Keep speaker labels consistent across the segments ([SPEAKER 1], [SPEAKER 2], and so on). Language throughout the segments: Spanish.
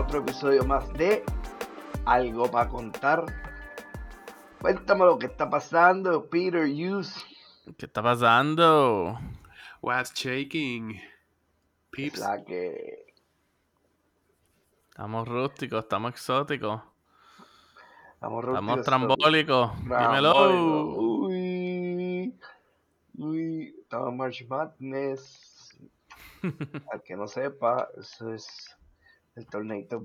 [SPEAKER 1] otro episodio más de Algo para contar. Cuéntame lo que está pasando, Peter Hughes.
[SPEAKER 2] ¿Qué está pasando?
[SPEAKER 3] What's shaking?
[SPEAKER 1] Es
[SPEAKER 3] Peeps.
[SPEAKER 1] la que
[SPEAKER 2] Estamos rústicos, estamos exóticos,
[SPEAKER 1] estamos
[SPEAKER 2] estamos
[SPEAKER 1] rústicos,
[SPEAKER 2] trambólicos.
[SPEAKER 1] trambólicos.
[SPEAKER 2] Dímelo.
[SPEAKER 1] Uy, uy, estamos en March Madness. Al que no sepa, eso es el torneito.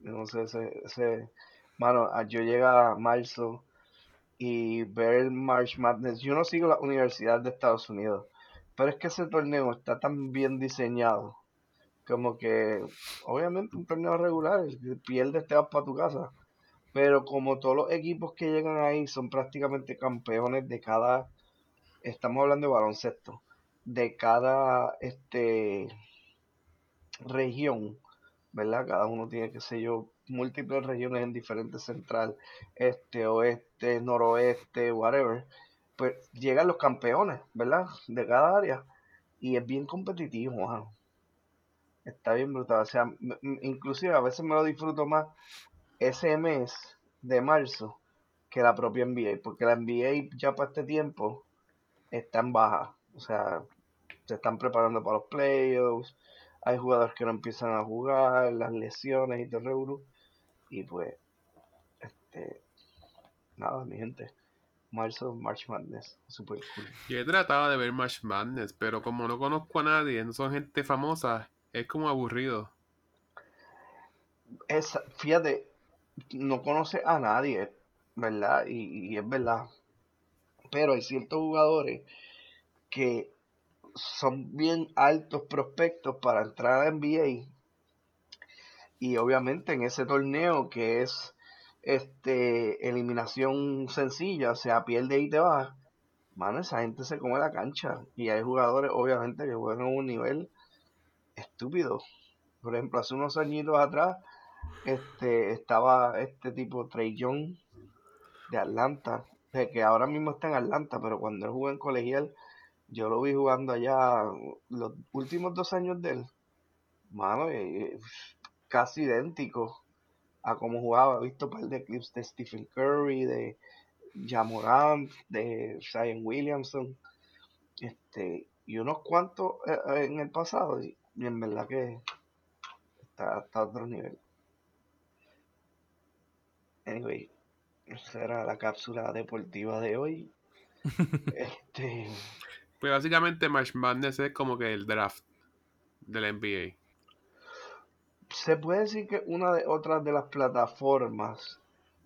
[SPEAKER 1] Yo No sé, ese, mano, a- yo llega a marzo y ver el March Madness. Yo no sigo la Universidad de Estados Unidos, pero es que ese torneo está tan bien diseñado. Como que, obviamente, un torneo regular, pierdes te vas para tu casa. Pero como todos los equipos que llegan ahí son prácticamente campeones de cada, estamos hablando de baloncesto, de cada este región, ¿verdad? Cada uno tiene, qué sé yo, múltiples regiones en diferentes central, este, oeste, noroeste, whatever. Pues llegan los campeones, ¿verdad? De cada área. Y es bien competitivo. Está bien brutal. O sea, inclusive a veces me lo disfruto más ese mes de marzo que la propia NBA, porque la NBA ya para este tiempo está en baja. O sea, se están preparando para los playoffs, hay jugadores que no empiezan a jugar, las lesiones y todo el. Y pues, este, nada, mi gente. Marzo, March Madness, super cool.
[SPEAKER 3] Yo he tratado de ver March Madness, pero como no conozco a nadie, no son gente famosa, es como aburrido.
[SPEAKER 1] Es, fíjate, no conoce a nadie, ¿verdad? Y, y es verdad. Pero hay ciertos jugadores que son bien altos prospectos para entrar a NBA. Y obviamente en ese torneo que es este eliminación sencilla, o sea, pierde y te vas, mano, esa gente se come la cancha. Y hay jugadores, obviamente, que juegan a un nivel estúpido. Por ejemplo, hace unos añitos atrás, este, estaba este tipo Trey Young de Atlanta, que ahora mismo está en Atlanta, pero cuando él jugó en colegial, yo lo vi jugando allá los últimos dos años de él. Mano, eh, eh, casi idéntico a como jugaba. He visto un par de clips de Stephen Curry, de Jamorant, de Zion Williamson, este, y unos cuantos eh, en el pasado, y, en verdad que está, está a otro nivel. Anyway, esa era la cápsula deportiva de hoy. Este,
[SPEAKER 3] Pues básicamente March Madness es como que el draft de la NBA.
[SPEAKER 1] se puede decir que una de otras de las plataformas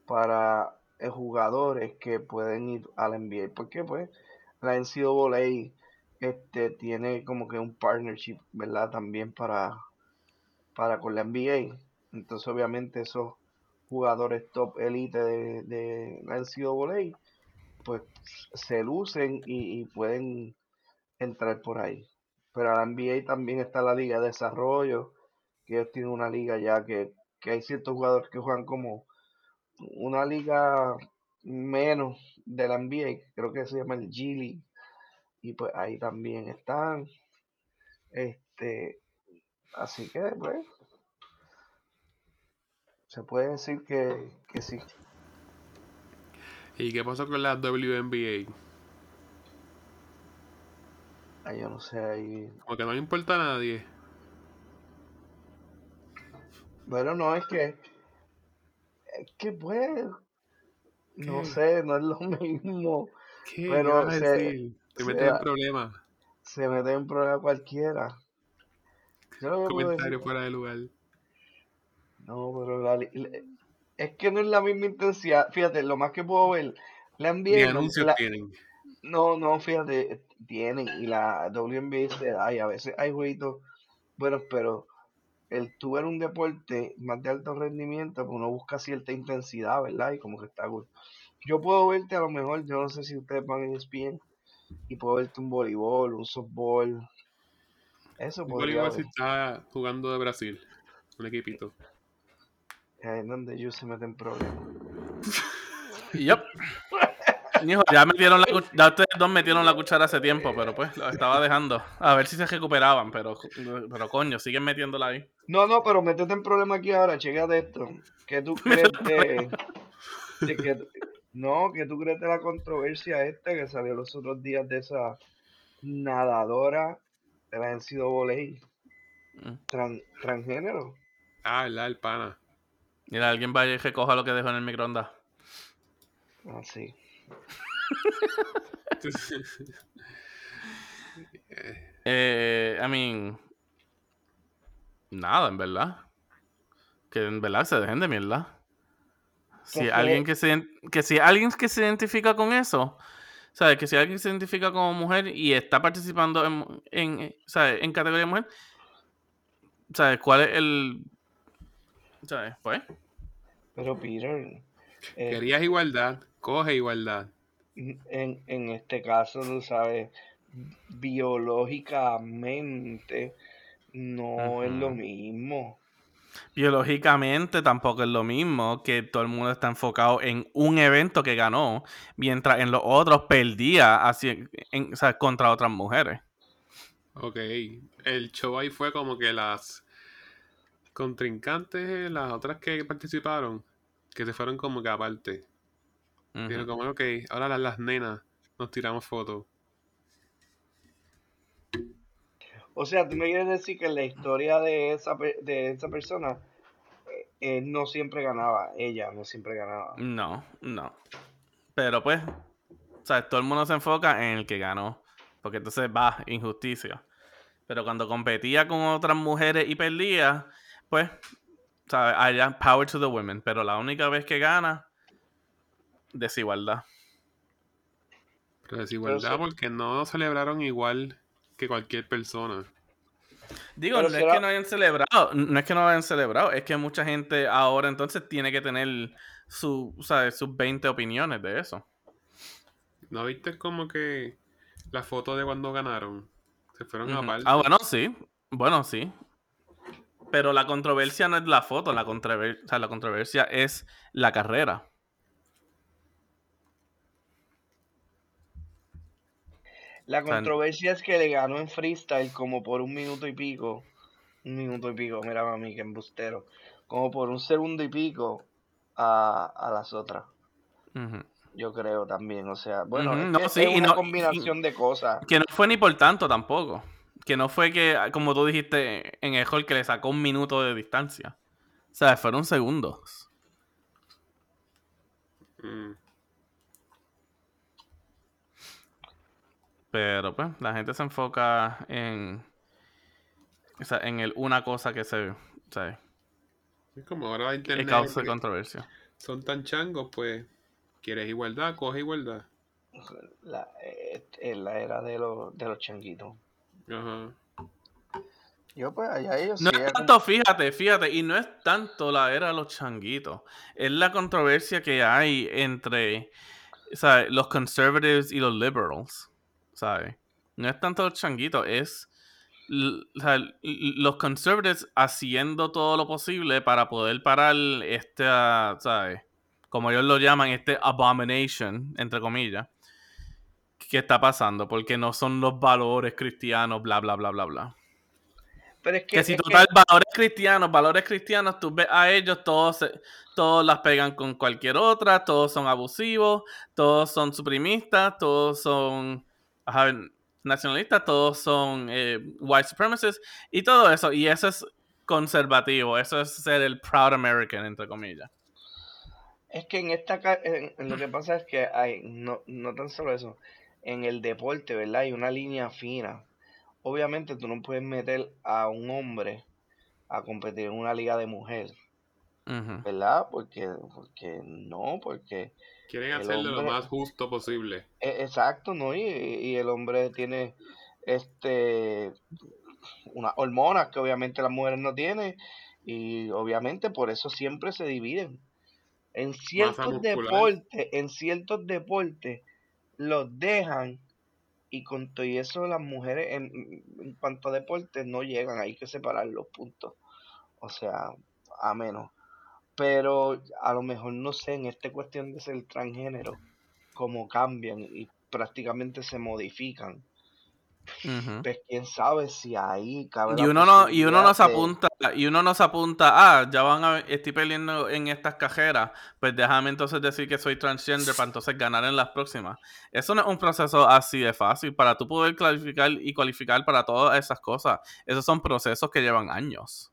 [SPEAKER 1] para eh, jugadores que pueden ir a la NBA, porque pues la NCAA este tiene como que un partnership, ¿verdad? También para para con la NBA. Entonces obviamente esos jugadores top elite de, de la NCAA pues se lucen y pueden entrar por ahí. Pero la NBA también está la liga de desarrollo, que ellos tienen una liga ya que, que hay ciertos jugadores que juegan como una liga menos de la NBA, creo que se llama el G League, y pues ahí también están. Este, así que pues se puede decir que, que sí.
[SPEAKER 3] ¿Y qué pasó con la WNBA?
[SPEAKER 1] Ay, yo no sé ahí.
[SPEAKER 3] Como que no le importa a nadie.
[SPEAKER 1] Bueno, no es que es que pues no sé, no es lo mismo.
[SPEAKER 3] ¿Qué?
[SPEAKER 1] Pero
[SPEAKER 3] ¿Qué vas a
[SPEAKER 1] se-
[SPEAKER 3] decir? Te
[SPEAKER 1] se-
[SPEAKER 3] metes en problemas.
[SPEAKER 1] Se mete en problema cualquiera. Yo
[SPEAKER 3] Comentario fuera de lugar.
[SPEAKER 1] No, pero la es que no es la misma intensidad. Fíjate, lo más que puedo ver, la
[SPEAKER 3] Ni
[SPEAKER 1] NBA no,
[SPEAKER 3] anuncios
[SPEAKER 1] la-
[SPEAKER 3] tienen.
[SPEAKER 1] No, no, fíjate, tienen y la WNBA se da y a veces hay jueguitos buenos, pero el tú ver un deporte más de alto rendimiento, pues uno busca cierta intensidad, ¿verdad? Y como que está cool. Yo puedo verte a lo mejor, yo no sé si ustedes van en ESPN, y puedo verte un voleibol, un softball. Eso
[SPEAKER 3] Un
[SPEAKER 1] podría
[SPEAKER 3] voleibol si
[SPEAKER 1] ver.
[SPEAKER 3] está jugando de Brasil. Un equipito.
[SPEAKER 1] Ahí es donde ellos se meten problemas.
[SPEAKER 2] Yup. Hijo, ya metieron la ya ustedes dos metieron la cuchara hace tiempo, pero pues lo estaba dejando. A ver si se recuperaban, pero, pero coño, siguen metiéndola ahí.
[SPEAKER 1] No, no, pero métete en problema aquí ahora, chequate esto. ¿Qué tú crees de, de que no, que tú crees de la controversia esta que salió los otros días de esa nadadora de la NCAA
[SPEAKER 2] Mm.
[SPEAKER 1] tran- transgénero?
[SPEAKER 3] Ah, ¿verdad? El pana.
[SPEAKER 2] Mira, alguien vaya y recoja lo que dejó en el microondas.
[SPEAKER 1] Así.
[SPEAKER 2] Eh, I mean, nada, en verdad. Que en verdad se dejen de mierda. Si alguien que se que si alguien que se identifica con eso, ¿sabes? Que si alguien se identifica como mujer y está participando en, en, ¿sabes? en categoría de mujer, ¿sabes? ¿Cuál es el ¿sabes? Pues,
[SPEAKER 1] Pero Peter, eh,
[SPEAKER 3] Querías igualdad, coge igualdad.
[SPEAKER 1] en, en este caso, tú sabes, biológicamente no es lo mismo.
[SPEAKER 2] biológicamente tampoco es lo mismo que todo el mundo está enfocado en un evento que ganó, mientras en los otros perdía así, en- o sea, contra otras mujeres.
[SPEAKER 3] Ok. El show ahí fue como que las contrincantes, eh, las otras que participaron, que se fueron como que aparte. Dijeron como, ok, ahora las, las nenas nos tiramos fotos.
[SPEAKER 1] O sea, tú me quieres decir que en la historia de esa, de esa persona, eh, él no siempre ganaba, ella no siempre ganaba.
[SPEAKER 2] No, no. Pero pues, o sea, todo el mundo se enfoca en el que ganó. Porque entonces va, injusticia. Pero cuando competía con otras mujeres y perdía, pues, ¿sabes? Allá, power to the women. Pero la única vez que gana, desigualdad.
[SPEAKER 3] Pero desigualdad porque no celebraron igual que cualquier persona.
[SPEAKER 2] Digo,
[SPEAKER 1] Pero
[SPEAKER 2] no
[SPEAKER 1] será-
[SPEAKER 2] es que no hayan celebrado, no es que no lo hayan celebrado, es que mucha gente ahora entonces tiene que tener su, ¿sabes? sus 20 opiniones de eso.
[SPEAKER 3] ¿No viste como que la foto de cuando ganaron? Se fueron
[SPEAKER 2] Ujú.
[SPEAKER 3] aparte.
[SPEAKER 2] Ah, bueno, sí. Bueno, sí. Pero la controversia no es la foto, la, controver- o sea, la controversia es la carrera.
[SPEAKER 1] La controversia es que le ganó en freestyle como por un minuto y pico. Un minuto y pico, mira a mí que embustero. Como por un segundo y pico a, a las otras. Yo creo también, o sea, bueno,
[SPEAKER 2] no, sí,
[SPEAKER 1] es una
[SPEAKER 2] no-
[SPEAKER 1] combinación de cosas.
[SPEAKER 2] Que no fue ni por tanto tampoco. Que no fue que, como tú dijiste en el hall, que le sacó un minuto de distancia. O sea, fueron segundos.
[SPEAKER 3] Mm.
[SPEAKER 2] Pero pues, la gente se enfoca en. O sea, en el una cosa que se. ¿sabes?
[SPEAKER 3] Es como ahora la
[SPEAKER 2] Que
[SPEAKER 3] internet
[SPEAKER 2] causa
[SPEAKER 3] que
[SPEAKER 2] controversia.
[SPEAKER 3] son tan changos, pues, ¿quieres igualdad? Coge igualdad.
[SPEAKER 1] La, eh, en la era de los, de los changuitos.
[SPEAKER 3] Ajá.
[SPEAKER 1] Yo pues allá ellos
[SPEAKER 2] No
[SPEAKER 1] sí,
[SPEAKER 2] es tanto, fíjate, fíjate, y no es tanto la era de los changuitos. Es la controversia que hay entre ¿sabes? los conservatives y los liberals. ¿Sabes? No es tanto los changuitos, es o sea, los conservatives haciendo todo lo posible para poder parar este, ah, ¿sabes? Como ellos lo llaman, este abomination, entre comillas, que está pasando, porque no son los valores cristianos, bla, bla, bla, bla, bla.
[SPEAKER 1] Pero es que,
[SPEAKER 2] Que si
[SPEAKER 1] es que-
[SPEAKER 2] total, valores cristianos, valores cristianos, tú ves a ellos, todos, se- todos las pegan con cualquier otra, todos son abusivos, todos son suprimistas, todos son ajá, nacionalistas, todos son eh, white supremacists y todo eso. Y eso es conservativo, eso es ser el proud American, entre comillas.
[SPEAKER 1] Es que en esta en- lo que pasa es que hay no, no tan solo eso, en el deporte, ¿verdad? Hay una línea fina. Obviamente tú no puedes meter a un hombre a competir en una liga de ¿verdad? Porque porque no, porque
[SPEAKER 3] Quieren hacerlo lo más justo posible.
[SPEAKER 1] e- exacto, ¿no? Y, y el hombre tiene este unas hormonas que obviamente las mujeres no tienen y obviamente por eso siempre se dividen. En ciertos deportes, en ciertos deportes los dejan y con todo y eso las mujeres en, en cuanto a deportes no llegan, hay que separar los puntos. O sea, a menos. Pero a lo mejor no sé, en esta cuestión de ser transgénero, como cambian y prácticamente se modifican. Pues quién sabe si ahí cabe
[SPEAKER 2] Y uno no, y uno nos
[SPEAKER 1] de-
[SPEAKER 2] apunta, y uno nos apunta, ah, ya van a estoy peleando en estas cajeras, pues déjame entonces decir que soy transgender para entonces ganar en las próximas. Eso no es un proceso así de fácil. Para tú poder clarificar y cualificar para todas esas cosas, esos son procesos que llevan años.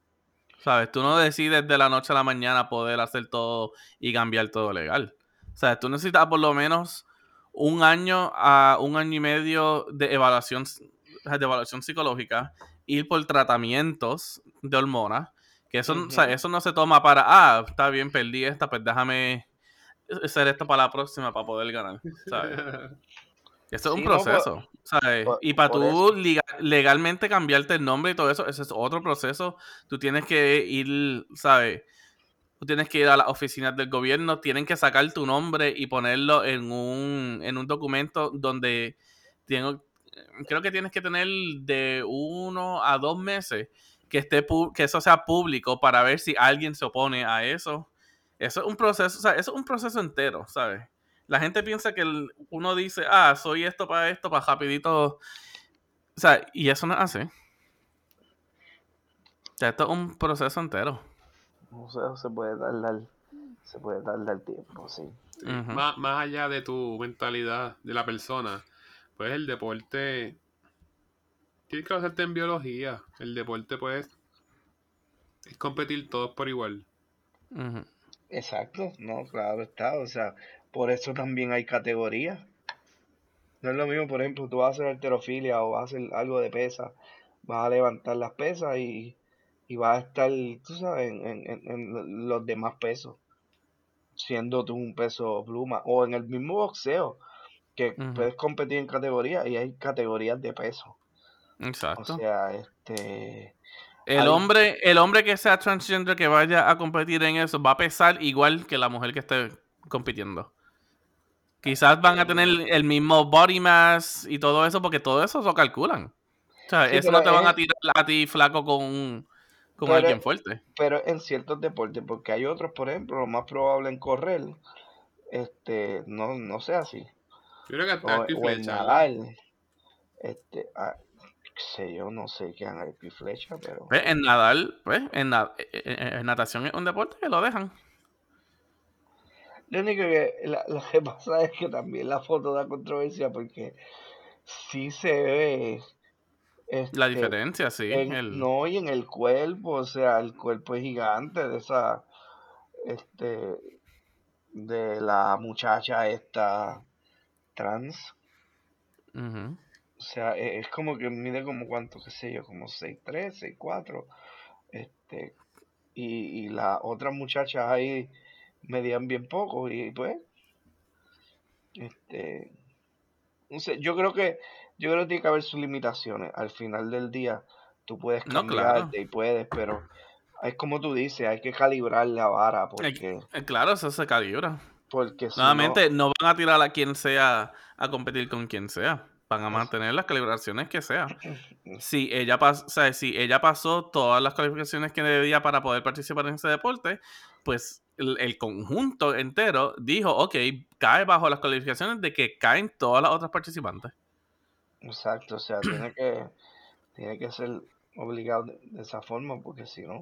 [SPEAKER 2] ¿Sabes? Tú no decides de la noche a la mañana poder hacer todo y cambiar todo legal. O sea, tú necesitas por lo menos un año a un año y medio de evaluación, de evaluación psicológica, ir por tratamientos de hormonas, que eso, o sea,
[SPEAKER 1] Ujú.
[SPEAKER 2] eso no se toma para, ah, está bien, perdí esta, pues déjame hacer esto para la próxima para poder ganar. ¿sabes? Eso es un
[SPEAKER 1] Sí, no, por-
[SPEAKER 2] proceso, ¿sabes?
[SPEAKER 1] por-
[SPEAKER 2] y para tú legalmente cambiarte el nombre y todo eso, ese es otro proceso. Tú tienes que ir, ¿sabes? Tú tienes que ir a las oficinas del gobierno, tienen que sacar tu nombre y ponerlo en un, en un documento donde tengo, creo que tienes que tener de uno a dos meses que esté que eso sea público para ver si alguien se opone a eso. Eso es un proceso, o sea, eso es un proceso entero, ¿sabes? La gente piensa que el- uno dice, ah, soy esto para esto, para rapidito. O sea, y eso no es así. O sea, esto es un proceso entero.
[SPEAKER 1] No sé, se puede tardar, se puede tardar tiempo, sí.
[SPEAKER 3] Más, más allá de tu mentalidad de la persona, pues el deporte tienes que basarte en biología. El deporte, pues, es competir todos por igual.
[SPEAKER 1] Exacto, no, claro está, o sea, por eso también hay categorías. No es lo mismo, por ejemplo, tú vas a hacer alterofilia o vas a hacer algo de pesa, vas a levantar las pesas y, y vas a estar, tú sabes, en, en- en- en los demás pesos, siendo tú un peso pluma, o en el mismo boxeo, que puedes competir en categorías y hay categorías de peso. O
[SPEAKER 2] Exacto.
[SPEAKER 1] sea, este,
[SPEAKER 2] El
[SPEAKER 1] Hay-
[SPEAKER 2] hombre, el hombre que sea transgender que vaya a competir en eso va a pesar igual que la mujer que esté compitiendo. Quizás van a tener el mismo body mass y todo eso, porque todo eso lo calculan. O sea,
[SPEAKER 1] Sí,
[SPEAKER 2] eso no te van a tirar a ti flaco con, con
[SPEAKER 1] Pero-
[SPEAKER 2] alguien fuerte.
[SPEAKER 1] pero en ciertos deportes, porque hay otros, por ejemplo, lo más probable en correr, este, no, no sea así.
[SPEAKER 3] Yo creo que
[SPEAKER 1] O,
[SPEAKER 3] y
[SPEAKER 1] o en nadar, este, ah, sé yo, no sé qué hagan arco y flecha, pero
[SPEAKER 2] Pues, en nadar, pues, en, na- en- en natación es un deporte que lo dejan.
[SPEAKER 1] Lo único que, la, lo que pasa es que también la foto da controversia porque sí se ve,
[SPEAKER 2] La
[SPEAKER 1] este,
[SPEAKER 2] diferencia, sí.
[SPEAKER 1] en-
[SPEAKER 2] el-
[SPEAKER 1] no, y en el cuerpo, o sea, el cuerpo es gigante de esa, este, de la muchacha esta trans. O sea, e- es como que mide como cuánto, qué sé yo, como 6'3, 6'4. Este, y, y las otras muchachas ahí medían bien poco y pues, este, no sé, yo creo que, yo creo que tiene que haber sus limitaciones. Al final del día, tú puedes
[SPEAKER 2] No, claro.
[SPEAKER 1] cambiarte y puedes, pero es como tú dices, hay que calibrar la vara porque,
[SPEAKER 2] Eh, Claro, eso se calibra.
[SPEAKER 1] porque si
[SPEAKER 2] Nuevamente, no van a tirar a quien sea a competir con quien sea. Van a mantener las calibraciones que sea. Si ella, pas- o sea, si ella pasó todas las calificaciones que debía para poder participar en ese deporte, pues el, el conjunto entero dijo, ok, cae bajo las calificaciones de que caen todas las otras participantes.
[SPEAKER 1] Exacto, o sea, tiene que, tiene que ser obligado de, de esa forma, porque si no,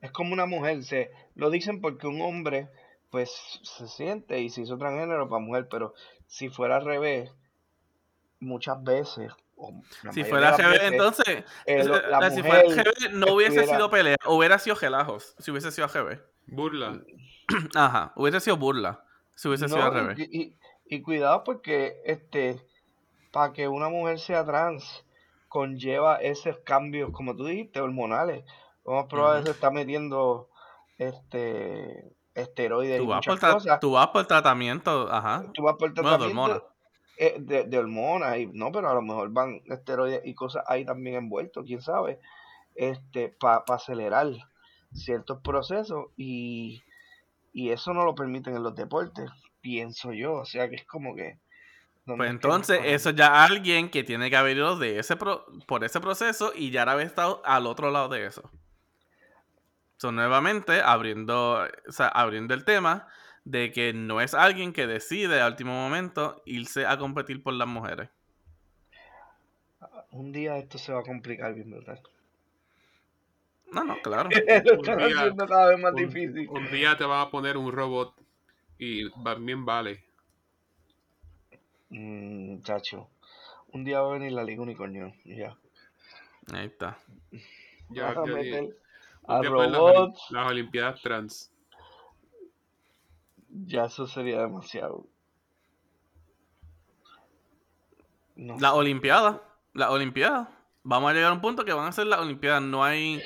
[SPEAKER 1] es como una mujer, se, lo dicen porque un hombre, pues, se siente y se hizo transgénero para mujer, pero si fuera al revés, muchas veces, o la
[SPEAKER 2] Si fuera
[SPEAKER 1] veces,
[SPEAKER 2] entonces,
[SPEAKER 1] eh,
[SPEAKER 2] eh,
[SPEAKER 1] la
[SPEAKER 2] si fuera
[SPEAKER 1] mujer
[SPEAKER 2] GB, no hubiese
[SPEAKER 1] estuviera-
[SPEAKER 2] sido pelea, hubiera sido gelajos, si hubiese sido GB.
[SPEAKER 3] Burla.
[SPEAKER 2] Ajá, hubiese sido burla, si hubiese sido al revés.
[SPEAKER 1] y, y- y cuidado porque este para que una mujer sea trans conlleva esos cambios, como tú dijiste, hormonales. Lo más probable es que se está metiendo este esteroides y
[SPEAKER 2] Tú vas, por
[SPEAKER 1] muchas cosas.
[SPEAKER 2] tú vas por tratamiento, ajá.
[SPEAKER 1] Tú vas por
[SPEAKER 2] Bueno, de
[SPEAKER 1] tratamiento
[SPEAKER 2] hormonas.
[SPEAKER 1] eh, de, de hormonas y no, pero a lo mejor van esteroides y cosas ahí también envueltos, quién sabe, este para acelerar ciertos procesos y, y eso no lo permiten en los deportes, pienso yo, o sea que es como que ¿dónde
[SPEAKER 2] Pues entonces, eso ya alguien que tiene que haber ido de ese pro- por ese proceso y ya haber estado al otro lado de eso. So, nuevamente, abriendo, o sea, abriendo el tema de que no es alguien que decide al último momento irse a competir por las mujeres.
[SPEAKER 1] Un día esto se va a complicar bien brutal.
[SPEAKER 2] No, no, claro.
[SPEAKER 1] Lo
[SPEAKER 3] Un
[SPEAKER 1] están
[SPEAKER 3] día-
[SPEAKER 1] haciendo cada vez más
[SPEAKER 3] un,
[SPEAKER 1] difícil.
[SPEAKER 3] un día te van a poner un robot y también vale.
[SPEAKER 1] Mm, chacho. Un día va a venir la Liga Unicornio. y Ya.
[SPEAKER 2] Ahí está.
[SPEAKER 3] Ya, ya-
[SPEAKER 1] a
[SPEAKER 3] las, Olimpiadas trans.
[SPEAKER 1] Ya eso sería demasiado. No
[SPEAKER 2] La. Olimpiada. La Olimpiada. Vamos a llegar a un punto que van a ser las Olimpiadas. No hay.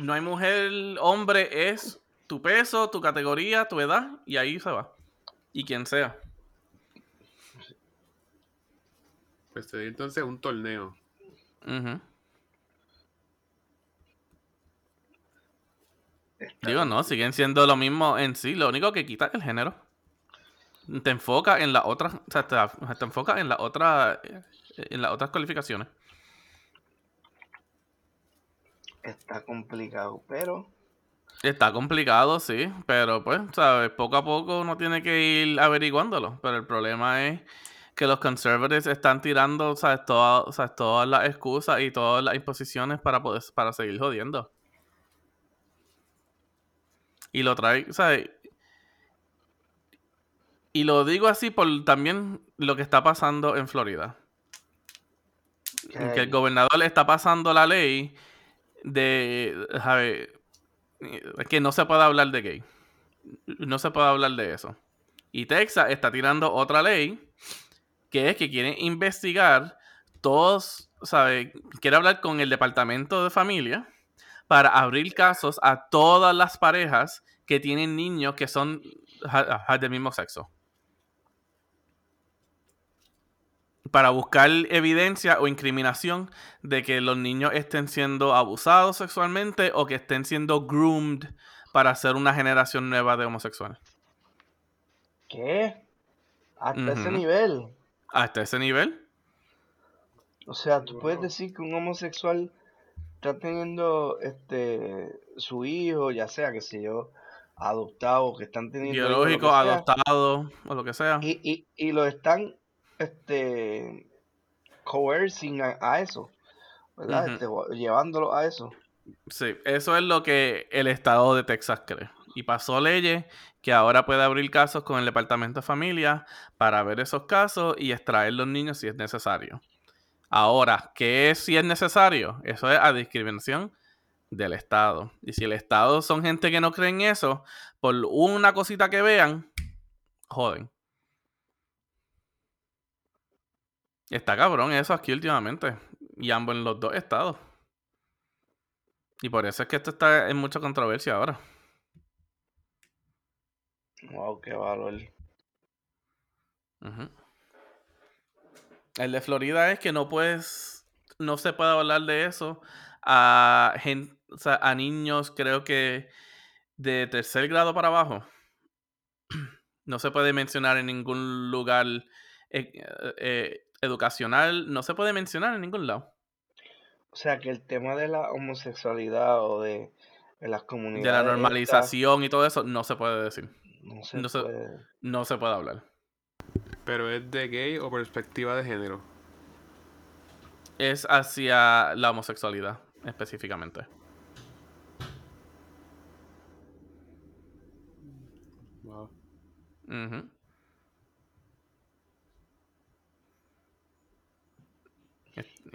[SPEAKER 2] No hay mujer, hombre, es tu peso, tu categoría, tu edad, y ahí se va. Y quien sea.
[SPEAKER 3] Pues sería entonces un torneo.
[SPEAKER 2] Digo, no, siguen siendo lo mismo en sí. Lo único que quita es el género. Te enfoca en la otra, o sea, te, te enfoca en la otra, en las otras cualificaciones.
[SPEAKER 1] Está complicado, pero
[SPEAKER 2] Está complicado, sí, pero pues, sabes, poco a poco uno tiene que ir averiguándolo. Pero el problema es que los conservatives están tirando, sabes, todas, sabes, todas las excusas y todas las imposiciones para poder, para seguir jodiendo. Y lo trae, ¿sabes? Y lo digo así por también lo que está pasando en Florida.
[SPEAKER 1] ¿qué
[SPEAKER 2] Que el gobernador le está pasando la ley de, ¿sabe? que no se puede hablar de gay. No se puede hablar de eso. Y Texas está tirando otra ley que es que quieren investigar todos, ¿sabe? Quiere hablar con el departamento de familia para abrir casos a todas las parejas que tienen niños que son del mismo sexo. Para buscar evidencia o incriminación de que los niños estén siendo abusados sexualmente o que estén siendo groomed para hacer una generación nueva de homosexuales.
[SPEAKER 1] ¿Qué? Hasta ese nivel.
[SPEAKER 2] Hasta ese nivel.
[SPEAKER 1] O sea, tú puedes decir que un homosexual está teniendo este su hijo, ya sea que sé yo, adoptado, que están teniendo
[SPEAKER 2] Biológico, adoptado o lo que sea.
[SPEAKER 1] y, y, y lo están este coercing a, a eso, ¿verdad? Este, llevándolo a eso.
[SPEAKER 2] Sí, eso es lo que el estado de Texas cree. Y pasó leyes que ahora puede abrir casos con el Departamento de Familia para ver esos casos y extraer los niños si es necesario. Ahora, ¿qué es si es necesario? Eso es a discriminación del Estado. Y si el Estado son gente que no cree en eso, por una cosita que vean, joden. Está cabrón eso aquí últimamente. Y ambos en los dos estados. Y por eso es que esto está en mucha controversia ahora.
[SPEAKER 1] Wow, qué valor.
[SPEAKER 2] El de Florida es que no puedes, no se puede hablar de eso a, gen- o sea, a niños, creo que de tercer grado para abajo. No se puede mencionar en ningún lugar eh, eh, educacional, no se puede mencionar en ningún lado.
[SPEAKER 1] O sea, que el tema de la homosexualidad o de, de las
[SPEAKER 2] De
[SPEAKER 1] comunidades
[SPEAKER 2] la
[SPEAKER 1] estas,
[SPEAKER 2] normalización y todo eso, no se puede decir.
[SPEAKER 1] no se
[SPEAKER 2] no se-
[SPEAKER 1] puede.
[SPEAKER 2] No se puede hablar.
[SPEAKER 3] Pero es de gay o perspectiva de género.
[SPEAKER 2] Es hacia la homosexualidad, específicamente.
[SPEAKER 3] Wow.
[SPEAKER 2] Es-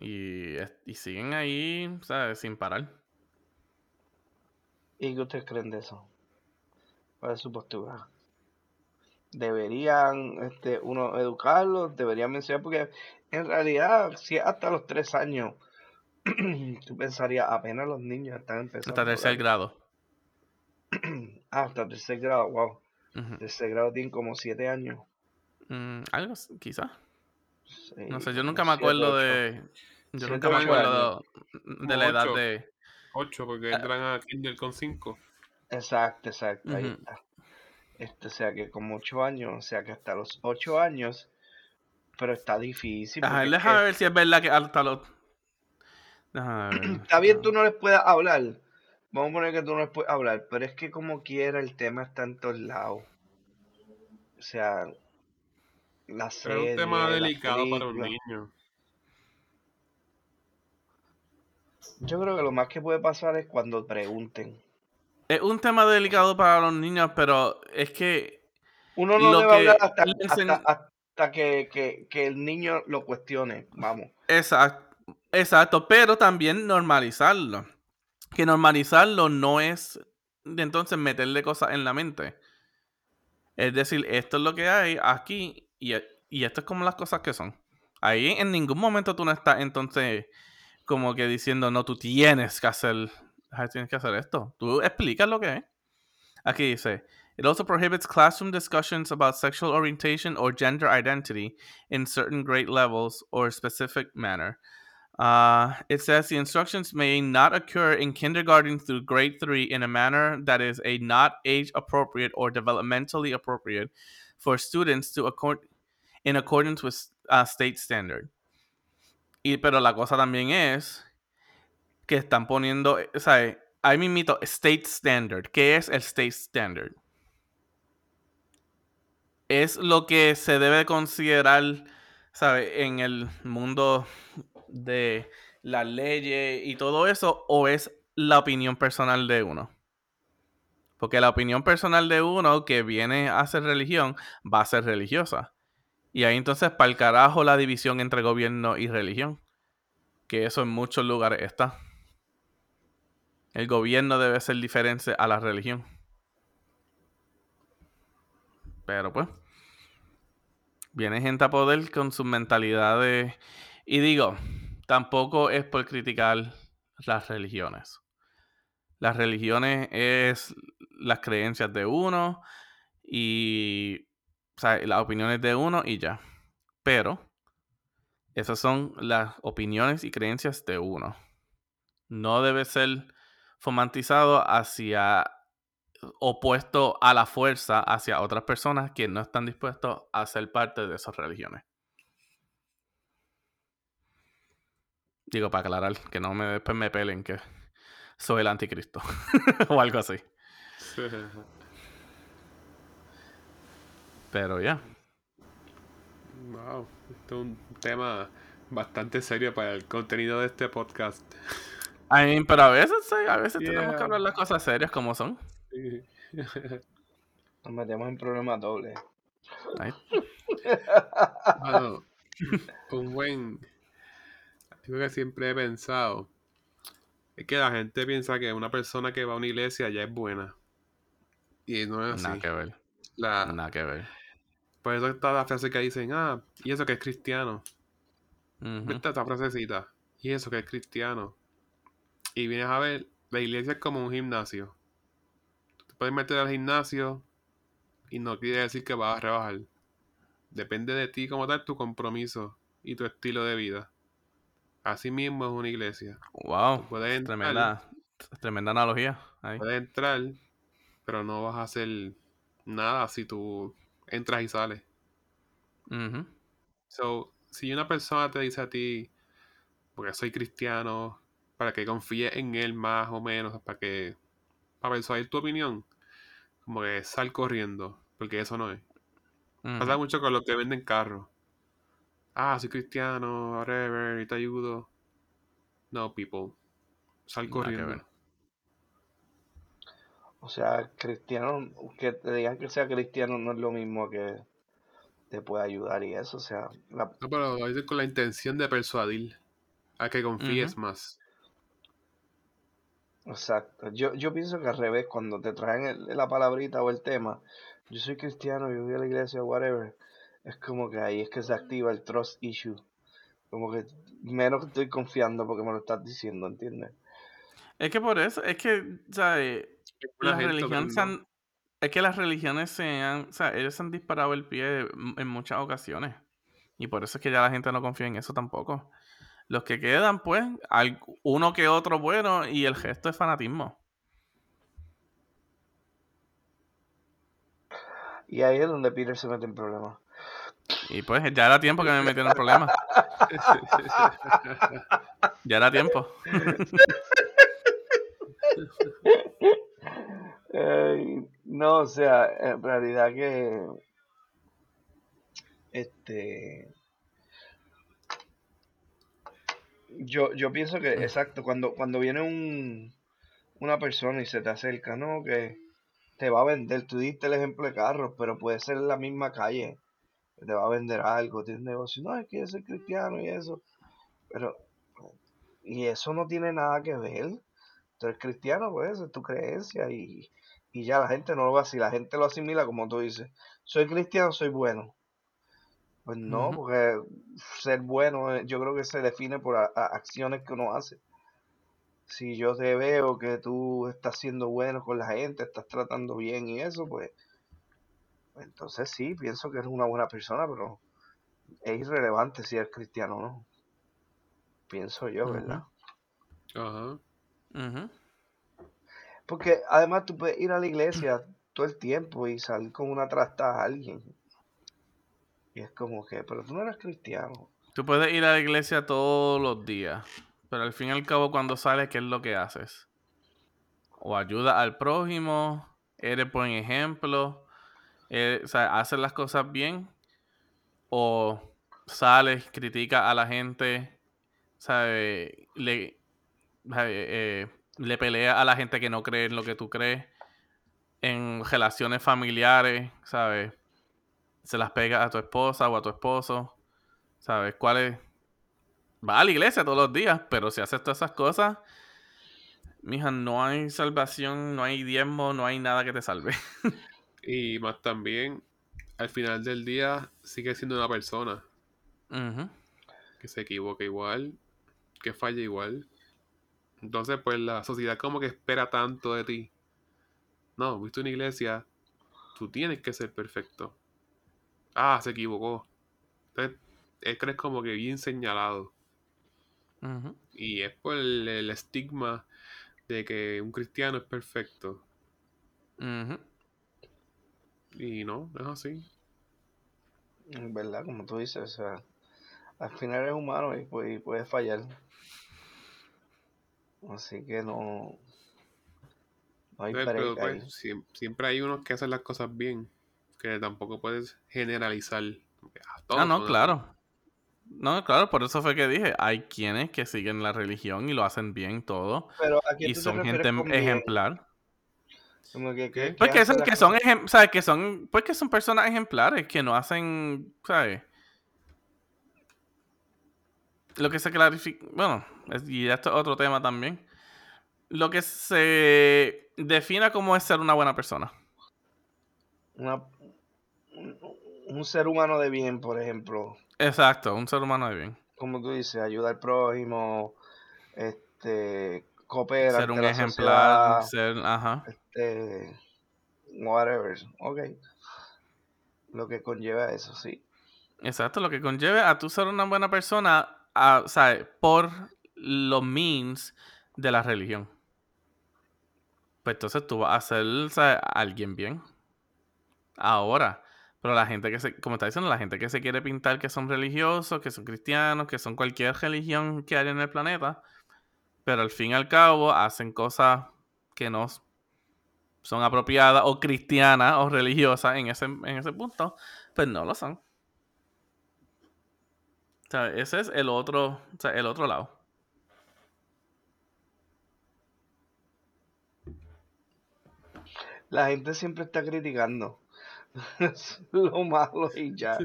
[SPEAKER 2] Y, y siguen ahí, ¿sabes? Sin parar.
[SPEAKER 1] ¿Y qué ustedes creen de eso? ¿Cuál es su postura? ¿Deberían este, uno educarlos? ¿Deberían mencionar? Porque en realidad, si es hasta los tres años, tú pensarías apenas los niños están empezando.
[SPEAKER 2] Hasta tercer grado.
[SPEAKER 1] Ah, hasta tercer grado, wow. Tercer grado tienen como siete años.
[SPEAKER 2] Mm, algo, quizás. No sé, yo nunca me acuerdo de. Yo nunca me acuerdo de la edad de.
[SPEAKER 3] 8 porque
[SPEAKER 2] Ah.
[SPEAKER 3] entran a Kindle con 5.
[SPEAKER 1] Exacto, exacto, ahí está. Este, o sea que como ocho años, o sea que hasta los ocho años, pero está difícil.
[SPEAKER 2] Ajá,
[SPEAKER 1] es
[SPEAKER 2] déjame
[SPEAKER 1] que-
[SPEAKER 2] ver si es verdad que hasta los. Déjame ver.
[SPEAKER 1] Está bien, tú no les puedes hablar. Vamos a poner que tú no les puedes hablar, pero es que como quiera el tema está en todos lados. O sea, la serie,
[SPEAKER 3] es un tema delicado para un niño.
[SPEAKER 1] Yo creo que lo más que puede pasar es cuando pregunten.
[SPEAKER 2] Es un tema delicado para los niños, pero es que
[SPEAKER 1] Uno no
[SPEAKER 2] Lo
[SPEAKER 1] debe hablar
[SPEAKER 2] que
[SPEAKER 1] hasta, hasta,
[SPEAKER 2] enseñ-
[SPEAKER 1] hasta que, que, que el niño lo cuestione. Vamos.
[SPEAKER 2] Exacto, exacto, pero también normalizarlo. Que normalizarlo no es de entonces meterle cosas en la mente. Es decir, esto es lo que hay aquí y, y esto es como las cosas que son. Ahí en ningún momento tú no estás entonces como que diciendo, no, tú tienes que hacer, tienes que hacer esto. Tú explicas lo que es. Aquí dice, it also prohibits classroom discussions about sexual orientation or gender identity in certain grade levels or specific manner. Uh, it says the instructions may not occur in kindergarten through grade three in a manner that is a not age appropriate or developmentally appropriate for students to accord in accordance with uh, state standard. Y pero la cosa también es que están poniendo, o sea, ahí mismito state standard. ¿Qué es el state standard? Es lo que se debe considerar, ¿sabe? En el mundo de las leyes y todo eso, o es la opinión personal de uno. Porque la opinión personal de uno que viene a hacer religión va a ser religiosa. Y ahí entonces, para el carajo, la división entre gobierno y religión. Que eso en muchos lugares está. El gobierno debe ser diferente a la religión. Pero pues, viene gente a poder con sus mentalidades. Y digo, tampoco es por criticar las religiones. Las religiones es las creencias de uno y o sea, las opiniones de uno y ya. Pero esas son las opiniones y creencias de uno. No debe ser fomentizado hacia opuesto a la fuerza hacia otras personas que no están dispuestos a ser parte de esas religiones. Digo, para aclarar, que no me después me pelen que soy el anticristo o algo así. Pero ya.
[SPEAKER 3] Wow, esto es un tema bastante serio para el contenido de este podcast.
[SPEAKER 2] I mean, pero a veces, sí, a veces tenemos que
[SPEAKER 3] Yeah.
[SPEAKER 2] hablar las cosas serias como son.
[SPEAKER 3] Sí.
[SPEAKER 1] Nos metemos en problemas dobles.
[SPEAKER 3] Bueno, un buen. Algo que siempre he pensado es que la gente piensa que una persona que va a una iglesia ya es buena. Y no es
[SPEAKER 2] Nada
[SPEAKER 3] así.
[SPEAKER 2] que ver.
[SPEAKER 3] La,
[SPEAKER 2] Nada que ver.
[SPEAKER 3] Por eso está la frase que dicen, ah, y eso que es cristiano.
[SPEAKER 2] Ujú.
[SPEAKER 3] ¿Viste esta frasecita? Y eso que es cristiano. Y vienes a ver, la iglesia es como un gimnasio. Tú te puedes meter al gimnasio y no quiere decir que vas a rebajar. Depende de ti como tal tu compromiso y tu estilo de vida. Así mismo es una iglesia.
[SPEAKER 2] Wow.
[SPEAKER 3] Entrar,
[SPEAKER 2] Tremenda, tremenda analogía. Ahí.
[SPEAKER 3] puedes entrar, pero no vas a hacer nada si tú entras y sales. So, si una persona te dice a ti, porque soy cristiano, para que confíes en él más o menos, para que, para persuadir tu opinión, como que sal corriendo, porque eso no es. Pasa mucho con los que venden carros. Ah, soy cristiano, whatever, y te ayudo. No, people. Sal corriendo.
[SPEAKER 1] O sea, cristiano, que te digan que sea cristiano no es lo mismo que te puede ayudar y eso. O sea, la-
[SPEAKER 3] No, pero con la intención de persuadir a que confíes más.
[SPEAKER 1] exacto. Yo, yo pienso que al revés, cuando te traen el- la palabrita o el tema, yo soy cristiano, yo voy a la iglesia, whatever, es como que ahí es que se activa el trust issue. Como que menos estoy confiando porque me lo estás diciendo, ¿entiendes?
[SPEAKER 2] Es que por eso, es que, ¿sabes? Se han- es que las religiones se han, o sea, ellos se han disparado el pie en muchas ocasiones. Y por eso es que ya la gente no confía en eso tampoco. Los que quedan, pues, uno que otro bueno y el gesto es fanatismo.
[SPEAKER 1] Y ahí es donde Peter se mete en problemas.
[SPEAKER 2] Y pues ya era tiempo que me metieron en problemas. Ya era tiempo.
[SPEAKER 1] Ay, no, o sea, en realidad que Este. Yo, yo pienso que,
[SPEAKER 2] Mm.
[SPEAKER 1] exacto, cuando, cuando viene un, una persona y se te acerca, ¿no? Que te va a vender, tú diste el ejemplo de carros, pero puede ser en la misma calle, te va a vender algo, tienes negocio, no, es que yo soy cristiano y eso, pero, y eso no tiene nada que ver, tú eres cristiano, pues, es tu creencia y, y ya la gente no lo ve así, la gente lo asimila como tú dices, soy cristiano, soy bueno. Pues no, porque ser bueno eh, yo creo que se define por a- a- acciones que uno hace. Si yo te veo que tú estás siendo bueno con la gente, estás tratando bien y eso, pues entonces sí, pienso que eres una buena persona, pero es irrelevante si eres cristiano o no. Pienso yo. ¿verdad?
[SPEAKER 3] Ajá.
[SPEAKER 2] Ujú.
[SPEAKER 1] Porque además tú puedes ir a la iglesia todo el tiempo y salir con una trastada a alguien. Y es como que, pero tú no eres cristiano.
[SPEAKER 2] Tú puedes ir a la iglesia todos los días, pero al fin y al cabo cuando sales, ¿qué es lo que haces? O ayuda al prójimo, eres buen ejemplo, eh, o sea, haces las cosas bien, o sales, criticas a la gente, ¿sabes? Le, eh, le pelea a la gente que no cree en lo que tú crees, en relaciones familiares, ¿sabes? Se las pega a tu esposa o a tu esposo, ¿sabes? ¿Cuál es? Va a la iglesia todos los días, pero si haces todas esas cosas, mija, no hay salvación, no hay diezmo, no hay nada que te salve.
[SPEAKER 3] Y más también, al final del día, sigue siendo una persona que se equivoca igual, que falla igual. Entonces, pues la sociedad como que espera tanto de ti. No, viste una iglesia, tú tienes que ser perfecto. Ah, se equivocó. Entonces, es que eres como que bien señalado. Y es por el, el estigma de que un cristiano es perfecto. Y no, es así.
[SPEAKER 1] En verdad, como tú dices, o sea, al final eres humano y y puede fallar. Así que no, no hay
[SPEAKER 3] pero pues, siem- siempre hay unos que hacen las cosas bien. Que tampoco puedes generalizar. Ah, todos
[SPEAKER 2] Ah, no, claro. No, claro, por eso fue que dije, hay quienes que siguen la religión y lo hacen bien todo
[SPEAKER 1] Pero ¿a qué
[SPEAKER 2] y son gente ejemplar.
[SPEAKER 1] Como que,
[SPEAKER 3] ¿Qué?
[SPEAKER 1] que,
[SPEAKER 2] Pues que son, que son, ejem- ¿sabes? Que son, pues que son personas ejemplares que no hacen, ¿sabes? Lo que se clarifica, bueno, es- y esto es otro tema también. Lo que se defina como es ser una buena persona.
[SPEAKER 1] una- un, un ser humano de bien, por ejemplo,
[SPEAKER 2] Exacto, un ser humano de bien.
[SPEAKER 1] como tú dices, ayuda al prójimo, este, coopera
[SPEAKER 2] Ser un
[SPEAKER 1] la
[SPEAKER 2] ejemplar,
[SPEAKER 1] sociedad,
[SPEAKER 2] ser, ajá.
[SPEAKER 1] este, whatever, ok. Lo que conlleva eso, sí.
[SPEAKER 2] Exacto, lo que conlleve a tú ser una buena persona, a, ¿sabes? Por los means de la religión. Pues entonces tú vas a ser. Alguien bien. Ahora, pero la gente que se, como está diciendo, la gente que se quiere pintar que son religiosos, que son cristianos, que son cualquier religión que haya en el planeta, pero al fin y al cabo hacen cosas que no son apropiadas o cristianas o religiosas en ese, en ese punto, pues no lo son. O sea, ese es el otro, o sea, el otro lado.
[SPEAKER 1] La gente siempre está criticando. Es lo malo y ya.